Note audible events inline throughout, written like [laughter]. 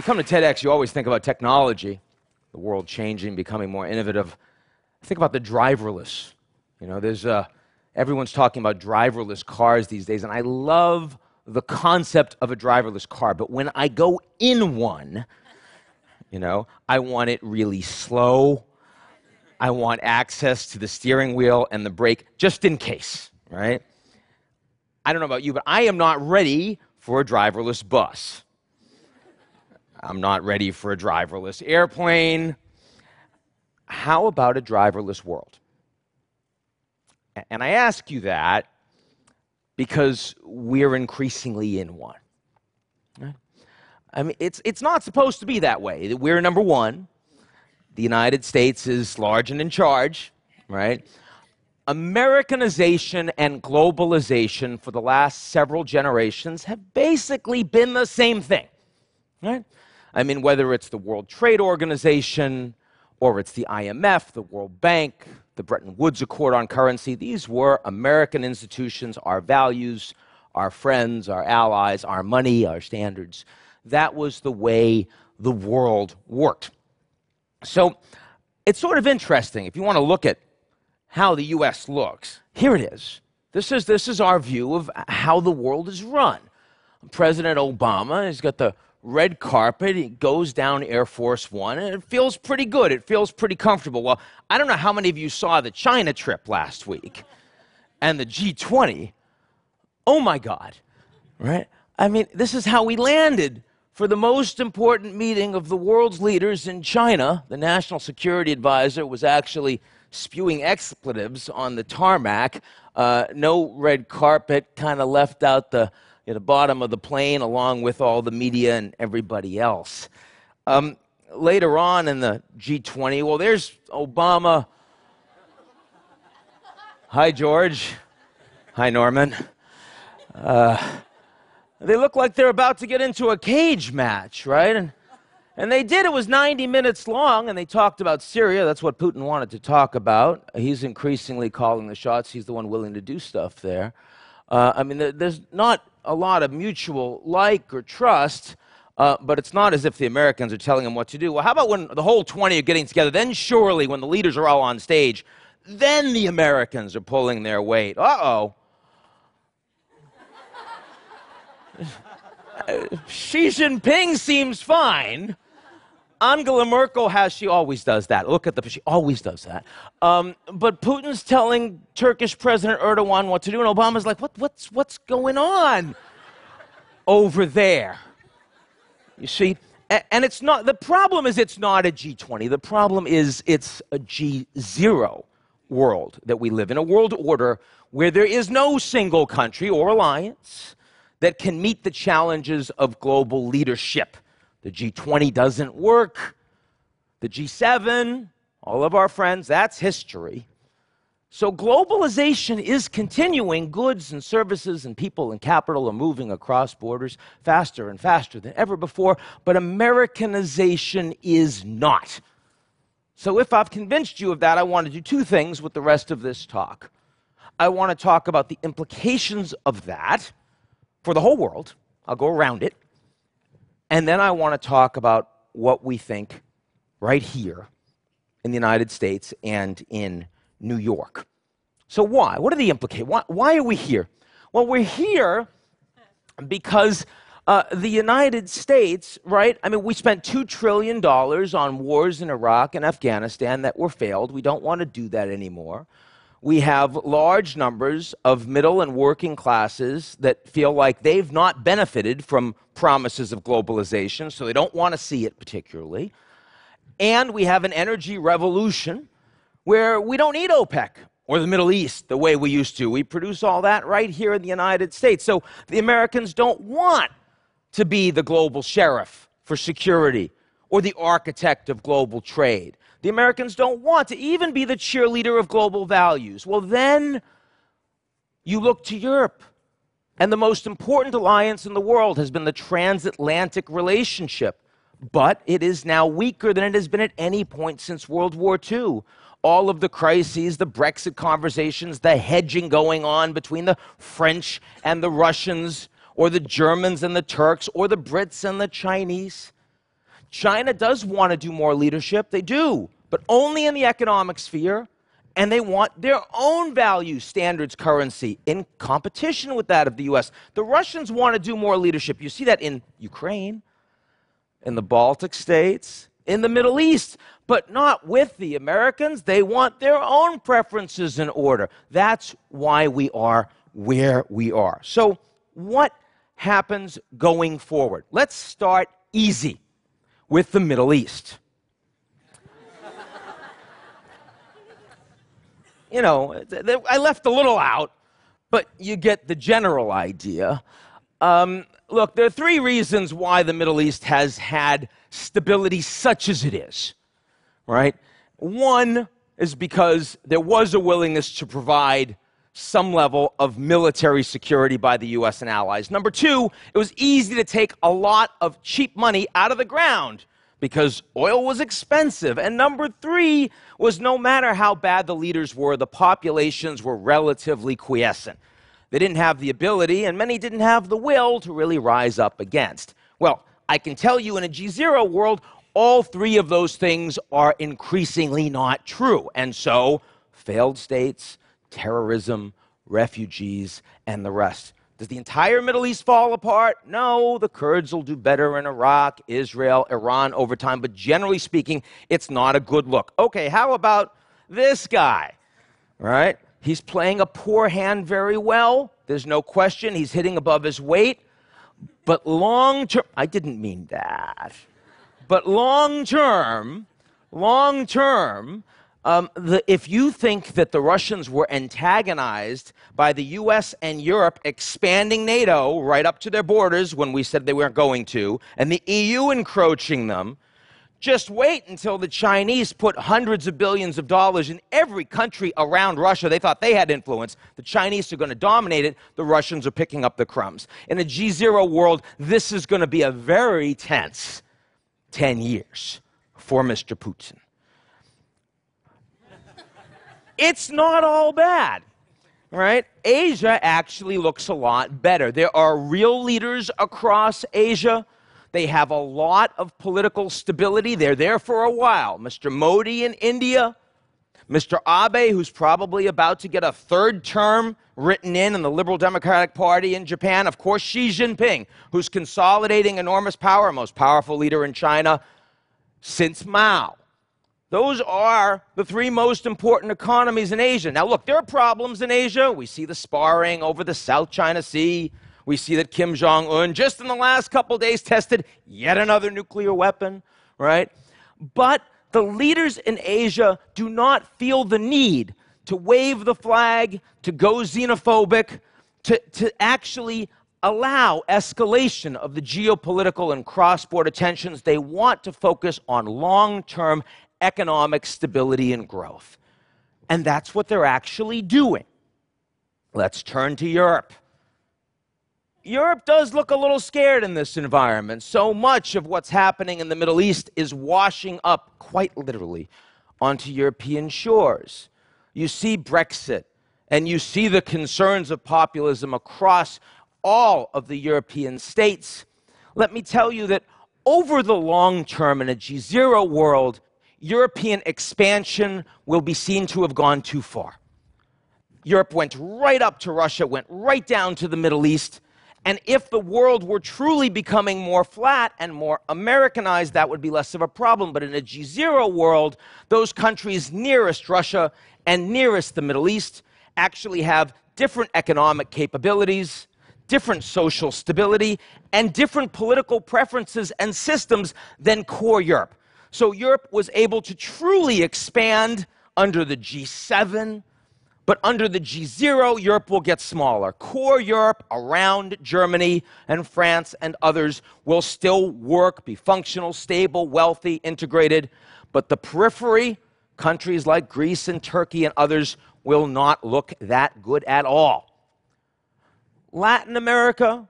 you come to TEDx, you always think about technology, the world changing, becoming more innovative. Think about the driverless. You know, there's uh, everyone's talking about driverless cars these days, and I love the concept of a driverless car. But when I go in one, you know, I want it really slow. I want access to the steering wheel and the brake just in case, right? I don't know about you, but I am not ready for a driverless bus. I'm not ready for a driverless airplane. How about a driverless world? And I ask you that because we're increasingly in one. I mean, it's, it's not supposed to be that way. We're number one. The United States is large and in charge, right? Americanization and globalization for the last several generations have basically been the same thing, right? I mean, whether it's the World Trade Organization or it's the IMF, the World Bank, the Bretton Woods Accord on currency, these were American institutions, our values, our friends, our allies, our money, our standards. That was the way the world worked. So it's sort of interesting if you want to look at how the US looks. Here it is. This is, this is our view of how the world is run. President Obama has got the red carpet. He goes down Air Force One, and it feels pretty good. It feels pretty comfortable. Well, I don't know how many of you saw the China trip last week and the G20. Oh my God, right? I mean, this is how we landed for the most important meeting of the world's leaders in China. The national security advisor was actually spewing expletives on the tarmac. Uh, no red carpet, kind of left out the at the bottom of the plane along with all the media and everybody else. Um, later on in the G20, well, there's Obama. Hi, George. Hi, Norman. Uh, they look like they're about to get into a cage match, right? And, and they did. It was 90 minutes long, and they talked about Syria. That's what Putin wanted to talk about. He's increasingly calling the shots. He's the one willing to do stuff there. Uh, I mean, there's not a lot of mutual like or trust, uh, but it's not as if the Americans are telling them what to do. Well, how about when the whole 20 are getting together? Then, surely, when the leaders are all on stage, then the Americans are pulling their weight. Uh oh. [laughs] Xi Jinping seems fine. Angela Merkel has, she always does that. Look at the, she always does that. Um, but Putin's telling Turkish President Erdogan what to do, and Obama's like, what, what's, what's going on over there? You see? And it's not, the problem is it's not a G20. The problem is it's a G0 world that we live in, a world order where there is no single country or alliance that can meet the challenges of global leadership. The G20 doesn't work. The G7, all of our friends, that's history. So globalization is continuing. Goods and services and people and capital are moving across borders faster and faster than ever before, but Americanization is not. So if I've convinced you of that, I want to do two things with the rest of this talk. I want to talk about the implications of that for the whole world. I'll go around it. And then I want to talk about what we think right here in the United States and in New York. So, why? What are the implications? Why, why, are we here? Well, we're here because uh, the United States, right? I mean, we spent $2 trillion on wars in Iraq and Afghanistan that were failed. We don't want to do that anymore we have large numbers of middle and working classes that feel like they've not benefited from promises of globalization, so they don't want to see it particularly. And we have an energy revolution where we don't need OPEC or the Middle East the way we used to. We produce all that right here in the United States. So the Americans don't want to be the global sheriff for security or the architect of global trade. The Americans don't want to even be the cheerleader of global values. Well, then you look to Europe. And the most important alliance in the world has been the transatlantic relationship. But it is now weaker than it has been at any point since World War II. All of the crises, the Brexit conversations, the hedging going on between the French and the Russians, or the Germans and the Turks, or the Brits and the Chinese China does want to do more leadership, they do, but only in the economic sphere. And they want their own value standards currency in competition with that of the US. The Russians want to do more leadership. You see that in Ukraine, in the Baltic states, in the Middle East, but not with the Americans. They want their own preferences in order. That's why we are where we are. So, what happens going forward? Let's start easy with the Middle East. you know, I left a little out, but you get the general idea. Um, look, there are three reasons why the Middle East has had stability such as it is, right? One is because there was a willingness to provide some level of military security by the US and allies. Number two, it was easy to take a lot of cheap money out of the ground because oil was expensive. And number three was no matter how bad the leaders were, the populations were relatively quiescent. They didn't have the ability, and many didn't have the will to really rise up against. Well, I can tell you in a G0 world, all three of those things are increasingly not true. And so, failed states, terrorism, refugees, and the rest. Does the entire Middle East fall apart? No, the Kurds will do better in Iraq, Israel, Iran over time, but generally speaking, it's not a good look. Okay, how about this guy? Right? He's playing a poor hand very well. There's no question. He's hitting above his weight. But long term, I didn't mean that. But long term, long term, um, the, if you think that the Russians were antagonized by the US and Europe expanding NATO right up to their borders when we said they weren't going to, and the EU encroaching them, just wait until the Chinese put hundreds of billions of dollars in every country around Russia. They thought they had influence. The Chinese are going to dominate it. The Russians are picking up the crumbs. In a G0 world, this is going to be a very tense 10 years for Mr. Putin it's not all bad, right? Asia actually looks a lot better. There are real leaders across Asia. They have a lot of political stability. They're there for a while. Mr. Modi in India, Mr. Abe, who's probably about to get a third term written in in the Liberal Democratic Party in Japan. Of course, Xi Jinping, who's consolidating enormous power, most powerful leader in China since Mao. Those are the three most important economies in Asia. Now, look, there are problems in Asia. We see the sparring over the South China Sea. We see that Kim Jong un, just in the last couple days, tested yet another nuclear weapon, right? But the leaders in Asia do not feel the need to wave the flag, to go xenophobic, to, to actually allow escalation of the geopolitical and cross border tensions. They want to focus on long term economic stability and growth. And that's what they're actually doing. Let's turn to Europe. Europe does look a little scared in this environment. So much of what's happening in the Middle East is washing up, quite literally, onto European shores. You see Brexit, and you see the concerns of populism across all of the European states. Let me tell you that over the long term in a G0 world, European expansion will be seen to have gone too far. Europe went right up to Russia, went right down to the Middle East. And if the world were truly becoming more flat and more Americanized, that would be less of a problem. But in a G0 world, those countries nearest Russia and nearest the Middle East actually have different economic capabilities, different social stability, and different political preferences and systems than core Europe. So Europe was able to truly expand under the G7, but under the G0, Europe will get smaller. Core Europe around Germany and France and others will still work, be functional, stable, wealthy, integrated, but the periphery, countries like Greece and Turkey and others, will not look that good at all. Latin America,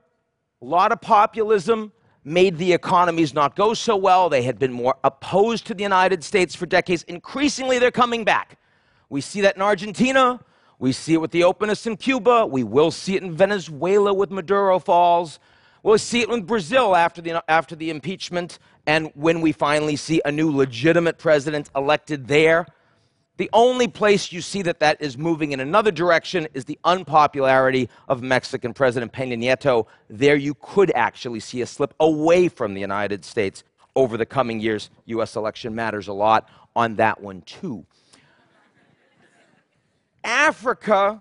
a lot of populism, made the economies not go so well. They had been more opposed to the United States for decades. Increasingly, they're coming back. We see that in Argentina. We see it with the openness in Cuba. We will see it in Venezuela with Maduro falls. We'll see it with Brazil after the, after the impeachment and when we finally see a new legitimate president elected there. The only place you see that that is moving in another direction is the unpopularity of Mexican President Peña Nieto. There you could actually see a slip away from the United States over the coming years. U.S. election matters a lot on that one, too. Africa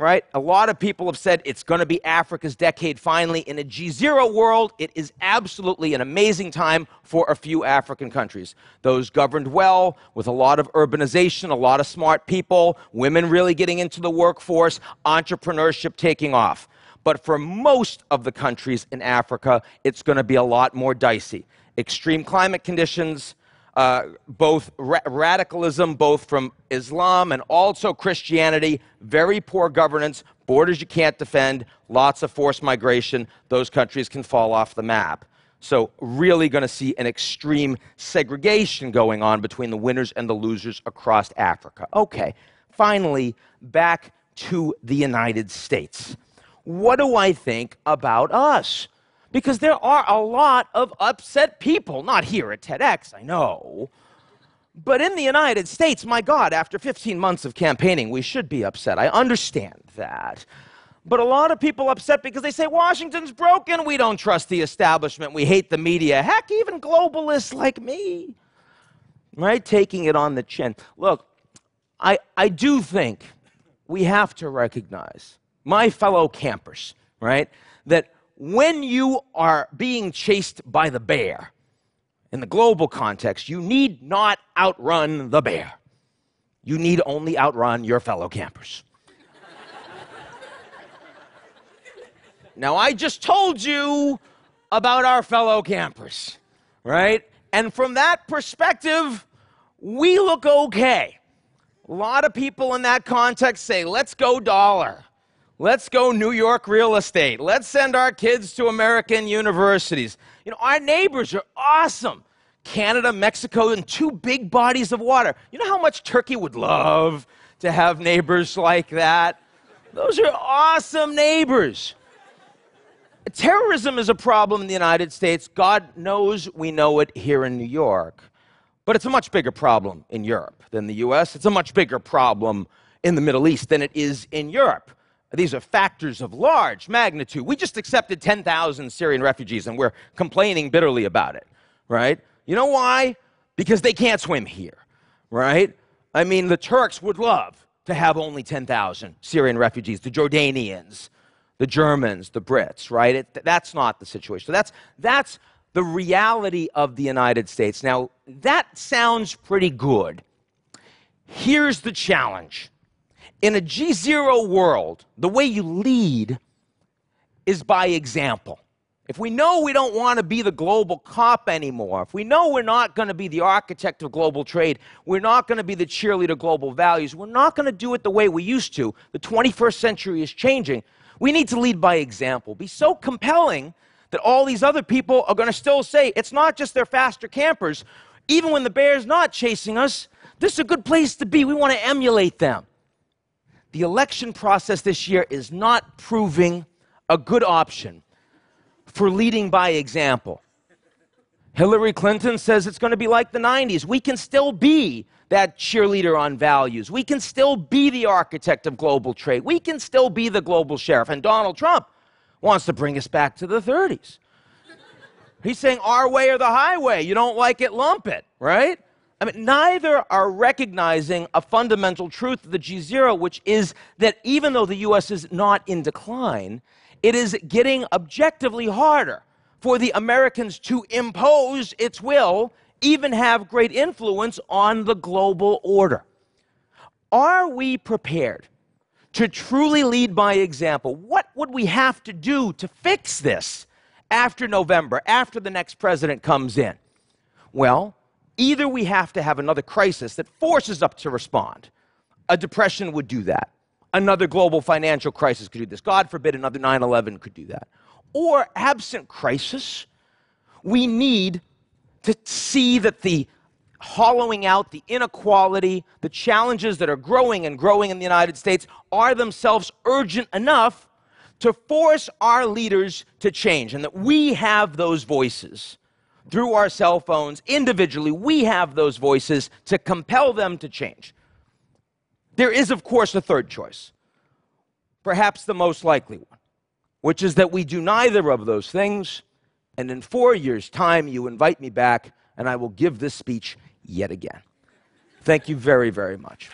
right? A lot of people have said it's going to be Africa's decade finally. In a G0 world, it is absolutely an amazing time for a few African countries. Those governed well, with a lot of urbanization, a lot of smart people, women really getting into the workforce, entrepreneurship taking off. But for most of the countries in Africa, it's going to be a lot more dicey. Extreme climate conditions, uh, both ra- radicalism, both from Islam and also Christianity, very poor governance, borders you can't defend, lots of forced migration, those countries can fall off the map. So, really going to see an extreme segregation going on between the winners and the losers across Africa. Okay, finally, back to the United States. What do I think about us? Because there are a lot of upset people. Not here at TEDx, I know. But in the United States, my God, after 15 months of campaigning, we should be upset. I understand that. But a lot of people upset because they say Washington's broken. We don't trust the establishment. We hate the media. Heck, even globalists like me. Right? Taking it on the chin. Look, I, I do think we have to recognize, my fellow campers, right, that when you are being chased by the bear, in the global context, you need not outrun the bear. You need only outrun your fellow campers. [laughs] now, I just told you about our fellow campers, right? And from that perspective, we look okay. A lot of people in that context say, let's go dollar. Let's go New York real estate. Let's send our kids to American universities. You know, our neighbors are awesome. Canada, Mexico, and two big bodies of water. You know how much Turkey would love to have neighbors like that? Those are awesome neighbors. Terrorism is a problem in the United States. God knows we know it here in New York. But it's a much bigger problem in Europe than the US. It's a much bigger problem in the Middle East than it is in Europe. These are factors of large magnitude. We just accepted 10,000 Syrian refugees and we're complaining bitterly about it, right? You know why? Because they can't swim here, right? I mean, the Turks would love to have only 10,000 Syrian refugees, the Jordanians, the Germans, the Brits, right? It, that's not the situation. So that's, that's the reality of the United States. Now, that sounds pretty good. Here's the challenge in a G0 world, the way you lead is by example. If we know we don't want to be the global cop anymore, if we know we're not going to be the architect of global trade, we're not going to be the cheerleader of global values, we're not going to do it the way we used to, the 21st century is changing, we need to lead by example. Be so compelling that all these other people are going to still say it's not just their faster campers. Even when the bear's not chasing us, this is a good place to be. We want to emulate them the election process this year is not proving a good option for leading by example. Hillary Clinton says it's going to be like the 90s. We can still be that cheerleader on values. We can still be the architect of global trade. We can still be the global sheriff. And Donald Trump wants to bring us back to the 30s. He's saying our way or the highway. You don't like it, lump it, right? I mean, neither are recognizing a fundamental truth of the G0, which is that even though the US is not in decline, it is getting objectively harder for the Americans to impose its will, even have great influence on the global order. Are we prepared to truly lead by example? What would we have to do to fix this after November, after the next president comes in? Well, Either we have to have another crisis that forces us to respond. A depression would do that. Another global financial crisis could do this. God forbid another 9 11 could do that. Or, absent crisis, we need to see that the hollowing out, the inequality, the challenges that are growing and growing in the United States are themselves urgent enough to force our leaders to change, and that we have those voices through our cell phones, individually, we have those voices to compel them to change. There is, of course, a third choice, perhaps the most likely one, which is that we do neither of those things, and in four years' time, you invite me back, and I will give this speech yet again. Thank you very, very much.